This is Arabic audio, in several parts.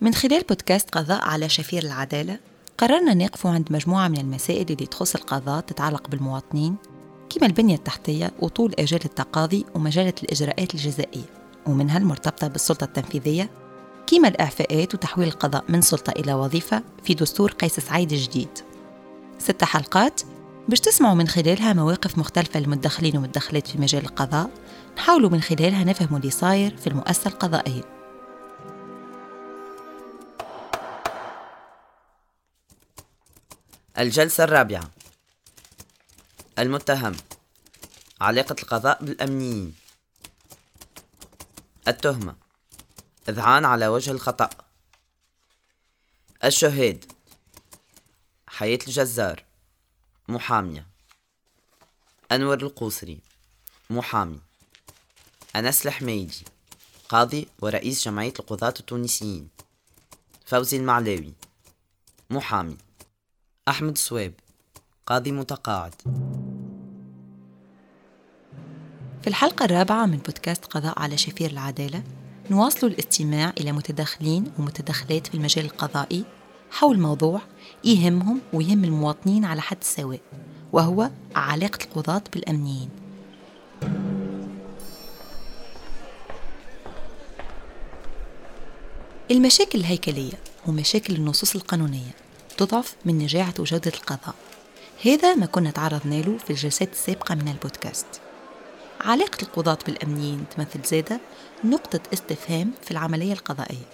من خلال بودكاست قضاء على شفير العدالة قررنا نقف عند مجموعة من المسائل اللي تخص القضاء تتعلق بالمواطنين كما البنية التحتية وطول أجال التقاضي ومجالة الإجراءات الجزائية ومنها المرتبطة بالسلطة التنفيذية كما الإعفاءات وتحويل القضاء من سلطة إلى وظيفة في دستور قيس سعيد الجديد. ست حلقات باش تسمعوا من خلالها مواقف مختلفة للمدخلين والمدخلات في مجال القضاء نحاولوا من خلالها نفهموا اللي صاير في المؤسسة القضائية. الجلسة الرابعة. المتهم علاقة القضاء بالأمنيين. التهمة إذعان على وجه الخطأ. الشهاد حياة الجزار. محامية أنور القوسري محامي أنس الحميدي قاضي ورئيس جمعية القضاة التونسيين. فوزي المعلاوي محامي. أحمد سويب قاضي متقاعد. في الحلقة الرابعة من بودكاست قضاء على شفير العدالة نواصل الاستماع إلى متدخلين ومتدخلات في المجال القضائي حول موضوع يهمهم ويهم المواطنين على حد سواء وهو علاقة القضاة بالأمنيين. المشاكل الهيكلية ومشاكل النصوص القانونية تضعف من نجاعة وجودة القضاء. هذا ما كنا تعرضنا له في الجلسات السابقة من البودكاست. علاقة القضاة بالأمنيين تمثل زادة نقطة استفهام في العملية القضائية.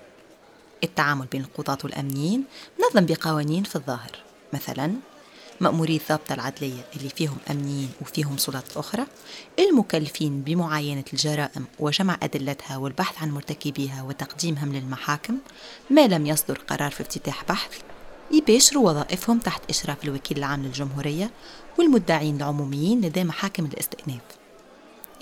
التعامل بين القضاة والأمنيين منظم بقوانين في الظاهر. مثلا مأموري الضابطة العدلية اللي فيهم أمنيين وفيهم سلطات أخرى المكلفين بمعاينة الجرائم وجمع أدلتها والبحث عن مرتكبيها وتقديمهم للمحاكم ما لم يصدر قرار في افتتاح بحث يباشروا وظائفهم تحت إشراف الوكيل العام للجمهورية والمدعين العموميين لدى محاكم الاستئناف.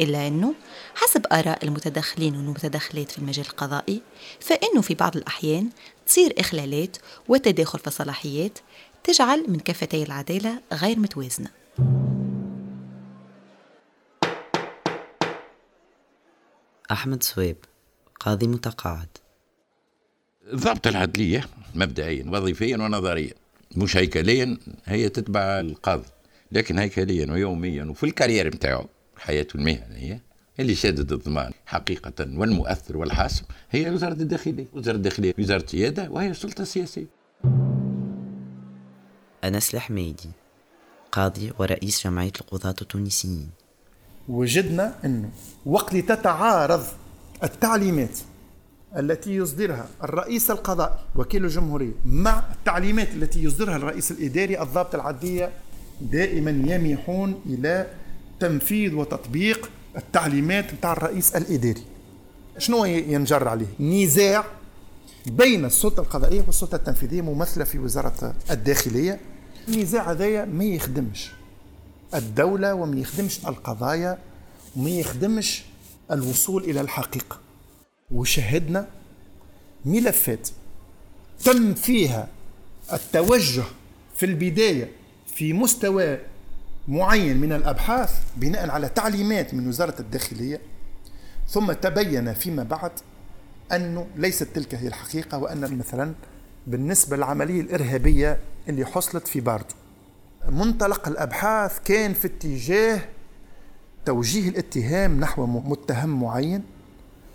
إلا أنه حسب آراء المتدخلين والمتدخلات في المجال القضائي فإنه في بعض الأحيان تصير إخلالات وتداخل في الصلاحيات تجعل من كفتي العدالة غير متوازنة. أحمد سويب قاضي متقاعد. الضابطة العدلية مبدئيا وظيفيا ونظريا. مش هيكليا هي تتبع القاضي. لكن هيكليا ويوميا وفي الكارير نتاعو حياته المهنية اللي شادد الضمان حقيقة والمؤثر والحاسم هي وزارة الداخلية. وزارة الداخلية وزارة سيادة وهي السلطة السياسية. أنس الحميدي قاضي ورئيس جمعية القضاة التونسيين. وجدنا انه وقت تتعارض التعليمات التي يصدرها الرئيس القضائي وكيل الجمهورية مع التعليمات التي يصدرها الرئيس الإداري الضابط العدلية دائما يميحون إلى تنفيذ وتطبيق التعليمات نتاع الرئيس الإداري. شنو ينجر عليه؟ نزاع بين السلطة القضائية والسلطة التنفيذية ممثلة في وزارة الداخلية. النزاع هذايا ما يخدمش الدولة وما يخدمش القضايا وما يخدمش الوصول إلى الحقيقة. وشهدنا ملفات تم فيها التوجه في البداية في مستوى معين من الأبحاث بناء على تعليمات من وزارة الداخلية ثم تبين فيما بعد أنه ليست تلك هي الحقيقة وأن مثلا بالنسبة للعملية الإرهابية اللي حصلت في باردو منطلق الأبحاث كان في اتجاه توجيه الاتهام نحو متهم معين.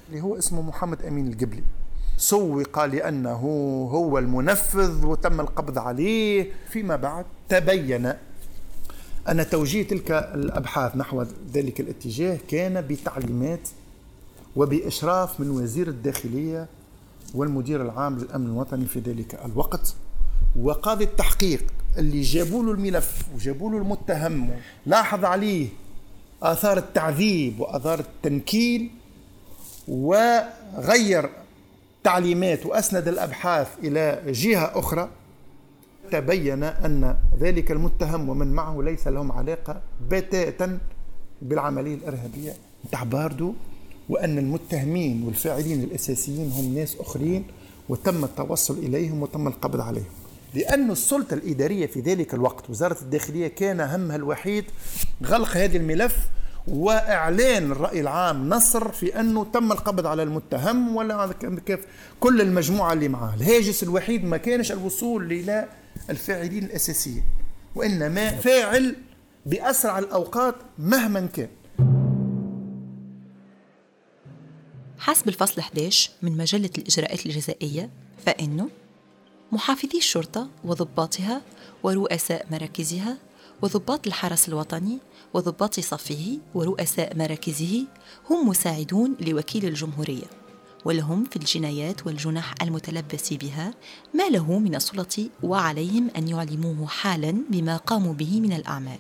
اللي هو اسمه محمد أمين القبلي. سوق لأنه هو المنفذ وتم القبض عليه. فيما بعد تبين أن توجيه تلك الأبحاث نحو ذلك الاتجاه كان بتعليمات وبإشراف من وزير الداخلية والمدير العام للأمن الوطني في ذلك الوقت. وقاضي التحقيق اللي جابوا له الملف وجابوا له المتهم لاحظ عليه آثار التعذيب وآثار التنكيل وغير تعليمات وأسند الأبحاث إلى جهة أخرى تبين أن ذلك المتهم ومن معه ليس لهم علاقة بتاتا بالعملية الإرهابية. تاع باردو وأن المتهمين والفاعلين الأساسيين هم ناس أخرين وتم التوصل إليهم وتم القبض عليهم. لأن السلطة الإدارية في ذلك الوقت وزارة الداخلية كان همها الوحيد غلق هذا الملف وإعلان الرأي العام نصر في أنه تم القبض على المتهم ولا كيف كل المجموعة اللي معاه. الهاجس الوحيد ما كانش الوصول إلى الفاعلين الأساسيين وإنما فاعل بأسرع الأوقات مهما كان. حسب الفصل 11 من مجلة الإجراءات الجزائية فإنه محافظي الشرطة وضباطها ورؤساء مراكزها وضباط الحرس الوطني وضباط صفه ورؤساء مراكزه هم مساعدون لوكيل الجمهورية ولهم في الجنايات والجنح المتلبس بها ما له من السلطة وعليهم أن يعلموه حالا بما قاموا به من الأعمال.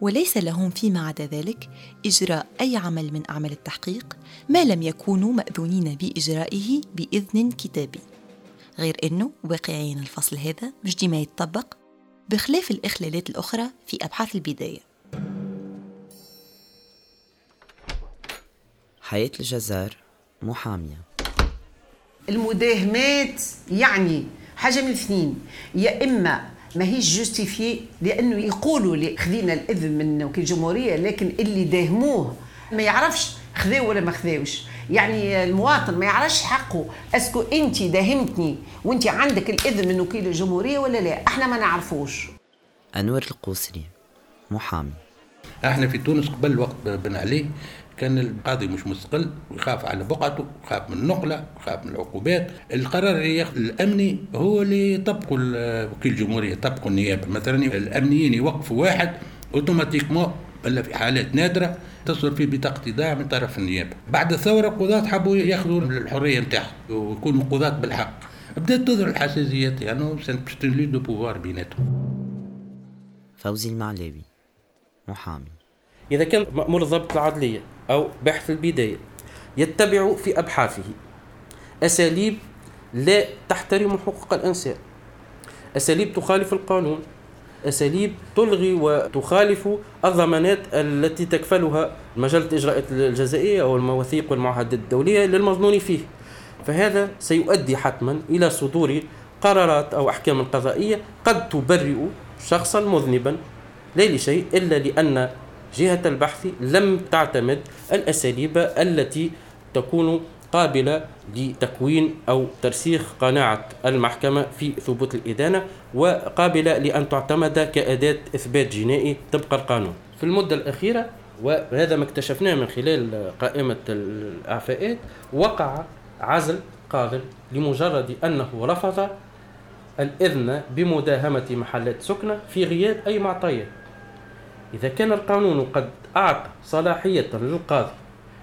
وليس لهم فيما عدا ذلك إجراء أي عمل من أعمال التحقيق ما لم يكونوا مأذونين بإجرائه بإذن كتابي. غير أنه واقعين الفصل هذا مش ديما يتطبق بخلاف الإخلالات الأخرى في أبحاث البداية. حياة الجزار محامية. المداهمات يعني حاجة من الاثنين يا إما ما هيش justifiées لأنه يقولوا لي خذينا الإذن من وكيل الجمهورية لكن اللي داهموه ما يعرفش خذاو ولا ما خذاوش. يعني المواطن ما يعرفش حقه. est-ce que انت داهمتني وانت عندك الإذن من وكيل الجمهورية ولا لا؟ إحنا ما نعرفوش. أنور القوسري محامي. إحنا في تونس قبل وقت بن علي كان القاضي مش مستقل ويخاف على بقعته يخاف من النقلة يخاف من العقوبات. القرار اللي ياخذ الأمني هو اللي يطبقوا وكيل الجمهورية يطبقوا النيابة. مثلا الأمنيين يوقفوا واحد automatiquement إلا في حالات نادرة تصدر في بطاقة إيداع من طرف النيابة. بعد الثورة القضاة حبوا يأخذوا الحرية نتاعهم ويكونوا قضاة بالحق. بدأت تظهر الحساسيات يعني centre de pouvoir بيناتهم فوزي المعلاوي محامي. إذا كان مأمور الضبط العدلية أو باحث البداية يتبع في أبحاثه أساليب لا تحترم حقوق الإنسان. أساليب تخالف القانون. أساليب تلغي وتخالف الضمانات التي تكفلها مجلة الإجراءات الجزائية أو المواثيق والمعاهدات الدولية للمظنون فيه. فهذا سيؤدي حتما إلى صدور قرارات أو أحكام قضائية قد تبرئ شخصا مذنبا لا لشيء إلا لأن جهة البحث لم تعتمد الأساليب التي تكون قابلة لتكوين أو ترسيخ قناعة المحكمة في ثبوت الإدانة وقابلة لأن تعتمد كأداة إثبات جنائي طبق القانون. في المدة الأخيرة وهذا ما اكتشفناه من خلال قائمة الإعفاءات وقع عزل قاضي لمجرد أنه رفض الإذن بمداهمة محلات سكنة في غياب أي معطيات. إذا كان القانون قد أعطى صلاحية للقاضي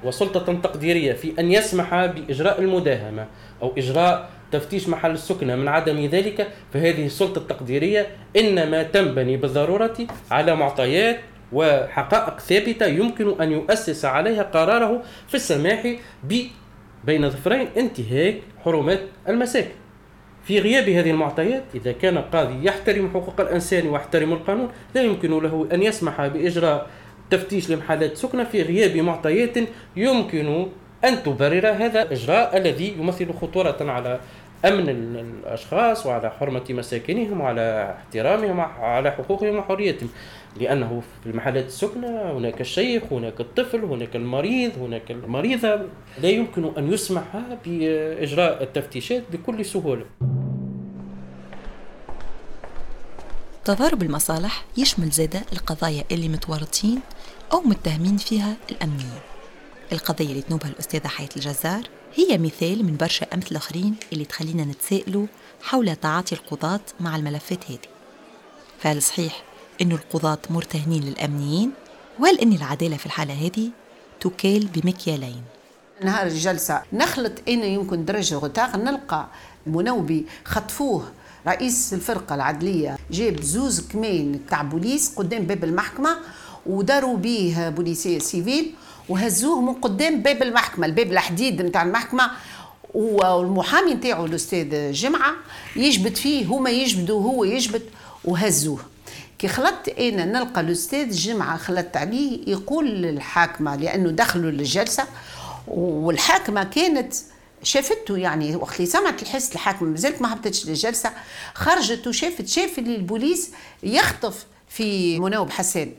وسلطة تقديرية في أن يسمح بإجراء المداهمة أو إجراء تفتيش محل السكنة من عدم ذلك فهذه السلطة التقديرية إنما تنبني بالضرورة على معطيات وحقائق ثابتة يمكن أن يؤسس عليها قراره في السماح ب بين ظفرين انتهاك حرمات المساكن في غياب هذه المعطيات إذا كان قاضي يحترم حقوق الإنسان ويحترم القانون لا يمكن له أن يسمح بإجراء تفتيش لمحلات سكنة في غياب معطيات يمكن أن تبرر هذا الإجراء الذي يمثل خطورة على أمن الأشخاص وعلى حرمة مساكنهم وعلى احترامهم وعلى حقوقهم وحريتهم. لأنه في المحلات السكنة هناك الشيخ هناك الطفل هناك المريض هناك المريضة. لا يمكن أن يسمح بإجراء التفتيشات بكل سهولة. تضارب المصالح يشمل زادة القضايا اللي متورطين أو متهمين فيها الأمنية. القضية اللي تنوبها الأستاذة حياة الجزار هي مثال من برشا أمثلة آخرين اللي تخلينا نتسائلوا حول تعاطي القضاة مع الملفات هذه. فهل صحيح أن القضاة مرتهنين للأمنيين وهل أن العدالة في الحالة هذه تكال بمكيالين؟ نهار الجلسة. نخلط أنا يمكن درجة غتاغ نلقى منوبي خطفوه رئيس الفرقة العدلية جاب زوز كمين تاع بوليس قدام باب المحكمة وداروا بيه بوليسيه سيفيل وهزوه من قدام باب المحكمة الباب الحديد نتاع المحكمة. والمحامي نتاعو الأستاذ جمعة يجبد فيه هما يجبدوا هو يجبد وهزوه. كي خلطت أنا نلقى الأستاذ جمعة خلطت عليه يقول للحاكمة لأنه دخلوا للجلسة والحاكمة كانت شافته يعني وقت اللي سمعت الحس الحاكمه مازالت ما هبطتش للجلسة. خرجت وشافت شاف اللي البوليس يخطف في مناوب حسان.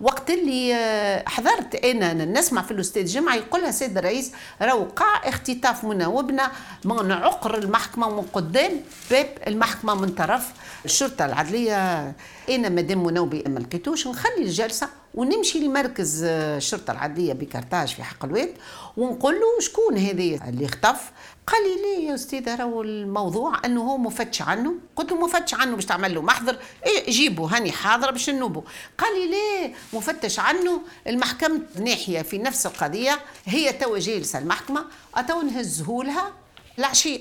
وقت اللي آه، حضرت أنا نسمع في الأستاذ جمعة يقول لها سيد الرئيس راهو وقع اختطاف مناوبنا من عقر المحكمة من قدام باب المحكمة من طرف الشرطة العدلية أنا مادام مناوبي ما لقيتوش نخلي الجلسة ونمشي لمركز آه، الشرطة العدلية بكرتاج في حق الواد ونقول له شكون هذا اللي اختف. قال لي ليه يا أستاذ راهو الموضوع أنه هو مفتش عنه. قلت له مفتش عنه باش تعمل له محضر إيه جيبه هاني حاضره باش نوبه قال لي ليه مفتش عنه. المحكمة ناحية في نفس القضية هي توا جالسة المحكمة أتو نهزهولها؟ العشية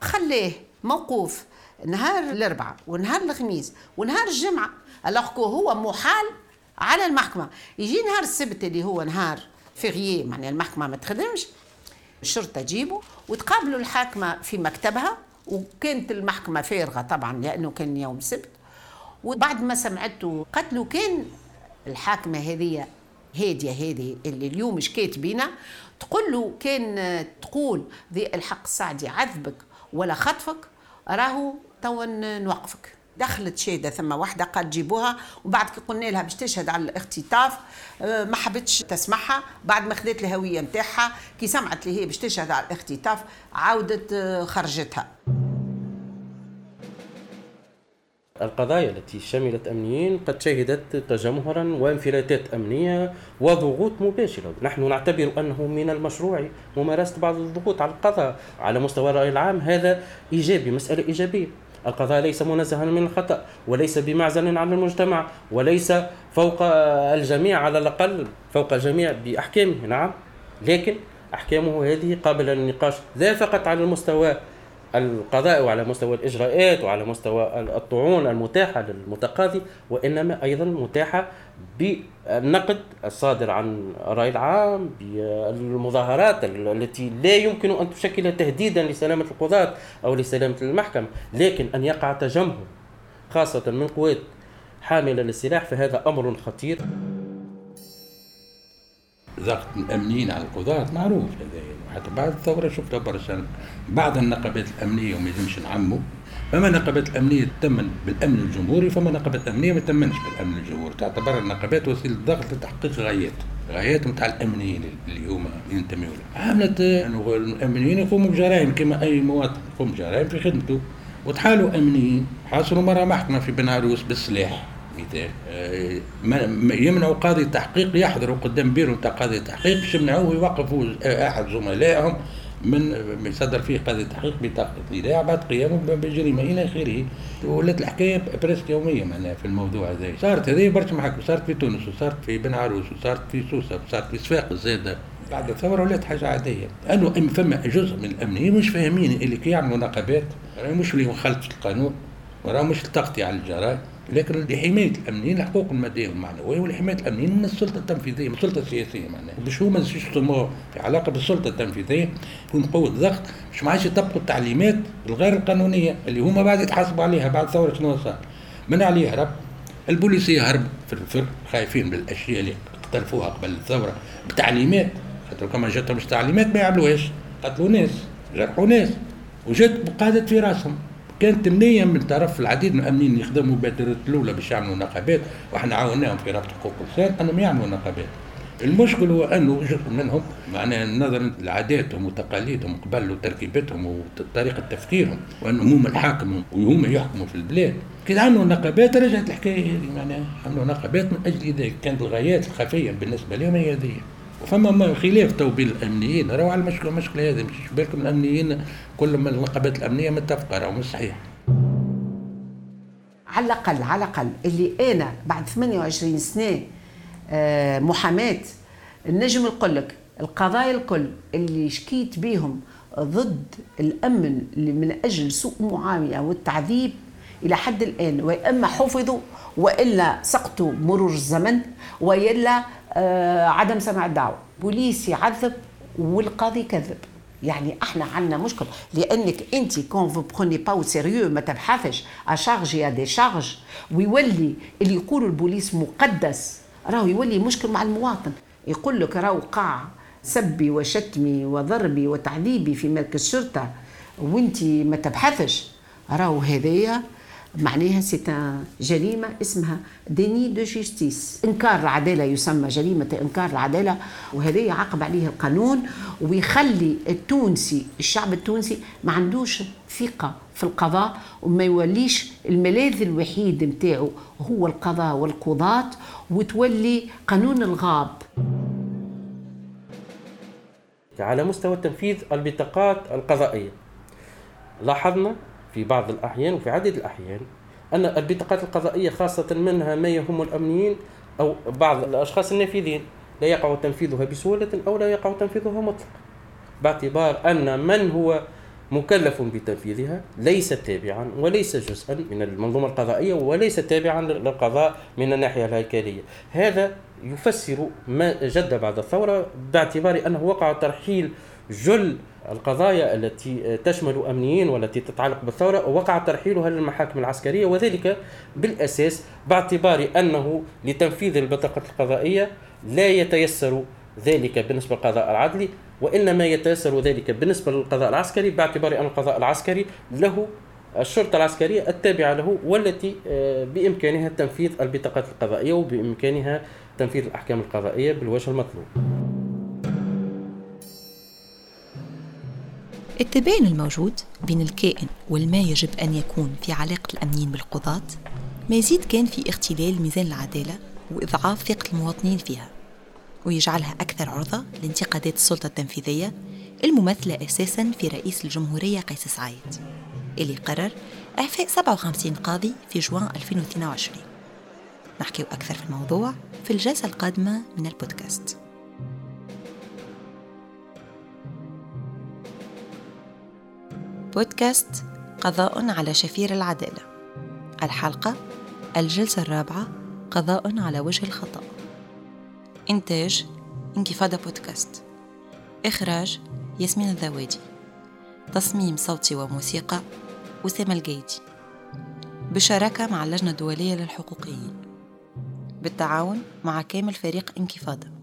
خليه موقوف. نهار الأربعاء ونهار الخميس ونهار الجمعة ألوغكو هو محال على المحكمة. يجي نهار السبت اللي هو نهار فيغيي معناها المحكمة ما تخدمش الشرطة تجيبه وتقابلوا الحاكمة في مكتبها وكانت المحكمة فارغة طبعا لأنه كان يوم سبت. وبعد ما سمعته قتلوا كان الحاكمة هذه هادية هذه اللي اليوم شكيت بينا تقول له كان تقول ذي الحق السعدي عذبك ولا خطفك راهو توا نوقفك. دخلت شهادة ثم واحدة قال جيبوها وبعد كي قلنا لها باش تشهد على الاختطاف آه، ما حبتش تسمعها بعد ما خذت الهوية نتاعها كي سمعت لي هي باش تشهد على الاختطاف عاودت آه، خرجتها. القضايا التي شملت أمنيين قد شهدت تجمهرا وانفلاتات أمنية وضغوط مباشرة. نحن نعتبر أنه من المشروع ممارسة بعض الضغوط على القضاء. على مستوى الرأي العام هذا إيجابي مسألة إيجابية. القضاء ليس منزها من الخطأ وليس بمعزل عن المجتمع وليس فوق الجميع على الأقل فوق الجميع بأحكامه. نعم. لكن أحكامه هذه قابلة للنقاش لا فقط على المستوى القضاء وعلى مستوى الإجراءات وعلى مستوى الطعون المتاحة للمتقاضي وإنما أيضا متاحة بالنقد الصادر عن الرأي العام بالمظاهرات التي لا يمكن أن تشكل تهديدا لسلامة القضاة أو لسلامة المحكمة لكن أن يقع تجمهر خاصة من قوات حاملة للسلاح فهذا أمر خطير. ضغط الأمنيين على القضاة معروف هذا حتى بعد الثورة شفت برشا بعض النقابات الأمنية وما يلزمش نعموا فما نقابات الأمنية تمن بالأمن الجمهوري فما نقابات أمنية ما تمنش بالأمن الجمهوري. تعتبر النقابات وسيلة ضغط لتحقيق غايات غايات نتاع الأمنيين اللي هما ينتميوا له عملت انه الأمنيين يقوموا بجرائم كما أي مواطن يقوم بجرائم في خدمته. وتحالوا أمنيين حاصلوا مرة محكمة في بن عروس بالسلاح. يمنعوا قاضي تحقيق يحضروا قدام بيرو تاع قاضي تحقيق باش يمنعوه يوقفوا أحد زملائهم من يصدر فيه قاضي تحقيق بطاقة الإيداع بعد قيامه بجريمة إلى آخره. ولات الحكاية presque يومية معناها في الموضوع هذا. صارت هذه برشا محاكم صارت في تونس وصارت في بن عروس وصارت في سوسة وصارت في صفاقس زادة. بعد الثورة ولات حاجة عادية. أنه فما جزء من الأمنيين مش فاهمين اللي كي يعملوا نقابات مش اللي مخالفة القانون وراه مش التغطية على الجرائم لكن لحمايه الامنيين الحقوق المادية والمعنويه ولحمايه الامنيين من السلطة التنفيذية من السلطة السياسية معناها. باش هما يسموه في علاقة بالسلطة التنفيذية يكون قوه ضغط باش ما عادش يطبقوا التعليمات الغير القانونيه اللي هما بعد يتحاسبوا عليها بعد ثورة شنو صار؟ من عليه هرب البوليسية هربوا في الفر خايفين بالأشياء اللي اقترفوها قبل الثورة بتعليمات. خاطر كما جاتهم تعليمات ما يعملوهاش قتلوا ناس جرحوا ناس وجات قعدت في راسهم. كانت النية من طرف العديد من الأمنيين يخدموا بادرة الأولى باش يعملوا نقابات وإحنا عاوناهم في رابطة حقوق الإنسان أنهم يعملوا نقابات. المشكل هو أنه جزء منهم معناها نظرا لعاداتهم وتقاليدهم قبل وتركيبتهم وطريقة تفكيرهم وأنهم هم الحاكم وهم يحكموا في البلاد. كي عملوا نقابات رجعت الحكاية هذه معناها عملوا نقابات من أجل ذلك كانت الغايات الخفية بالنسبة لهم هي هذه. فما خلاف تو بين الامنيين راهو على المشكلة المشكلة هذه مش بالكم الأمنيين كل ما النقابات الأمنية متفقة راهو مش صحيح. على الاقل على الأقل اللي أنا بعد 28 سنة آه، معناها نجم نقول لك القضايا الكل اللي شكيت بيهم ضد الأمن اللي من أجل سوء معامله والتعذيب إلى حد الآن وإما حفظوا وإلا سقطوا مرور الزمن وإلا آه، عدم سماع الدعوة. بوليس يعذب والقاضي كذب. يعني إحنا عندنا مشكل لأنك أنت quand vous prenez pas au sérieux ما تبحثش à charge et à décharge ويولي اللي يقولوا البوليس مقدس راهو يولي مشكل مع المواطن. يقول لك راهو وقع سبي وشتمي وضربي وتعذيبي في مركز الشرطة وأنت ما تبحثش. راهو هذايا معناها c'est جريمة اسمها déni de justice. إنكار العدالة يسمى جريمة إنكار العدالة وهذا يعاقب عليه القانون ويخلي التونسي الشعب التونسي ما عندوش ثقة في القضاء وما يوليش الملاذ الوحيد متاعه هو القضاء والقضاة وتولي قانون الغاب. على مستوى تنفيذ البطاقات القضائية. لاحظنا في بعض الأحيان وفي عدد الأحيان أن البطاقات القضائية خاصة منها ما يهم الأمنيين أو بعض الأشخاص النافذين لا يقع تنفيذها بسهولة أو لا يقع تنفيذها مطلقا. باعتبار أن من هو مكلف بتنفيذها ليس تابعا وليس جزءا من المنظومة القضائية وليس تابعا للقضاء من الناحية الهيكلية. هذا يفسر ما جد بعد الثورة باعتبار أنه وقع ترحيل جل القضايا التي تشمل أمنيين والتي تتعلق بالثورة وقع ترحيلها للمحاكم العسكرية وذلك بالأساس باعتبار أنه لتنفيذ البطاقة القضائية لا يتيسر ذلك بالنسبة للقضاء العدلي وإنما يتيسر ذلك بالنسبة للقضاء العسكري باعتبار أن القضاء العسكري له الشرطة العسكرية التابعة له والتي آه، بإمكانها تنفيذ البطاقات القضائية وبإمكانها تنفيذ الأحكام القضائية بالوجه المطلوب. التباين الموجود بين الكائن والما يجب أن يكون في علاقة الأمنيين بالقضاة ما يزيد كان في اختلال ميزان العدالة وإضعاف ثقة المواطنين فيها ويجعلها أكثر عرضة لانتقادات السلطة التنفيذية الممثلة أساسا في رئيس الجمهورية قيس سعيد اللي قرر إعفاء 57 قاضي في جوان 2022 نحكي أكثر في الموضوع في الجلسة القادمة من البودكاست. بودكاست قضاء على شفير العدالة. الحلقة الجلسة الرابعة قضاء على وجه الخطأ. إنتاج انكفاضة بودكاست. إخراج ياسمين الذوادي. تصميم صوتي وموسيقى أسامة الجيدي. بشراكة مع اللجنة الدولية للحقوقيين. بالتعاون مع كامل فريق انكفاضة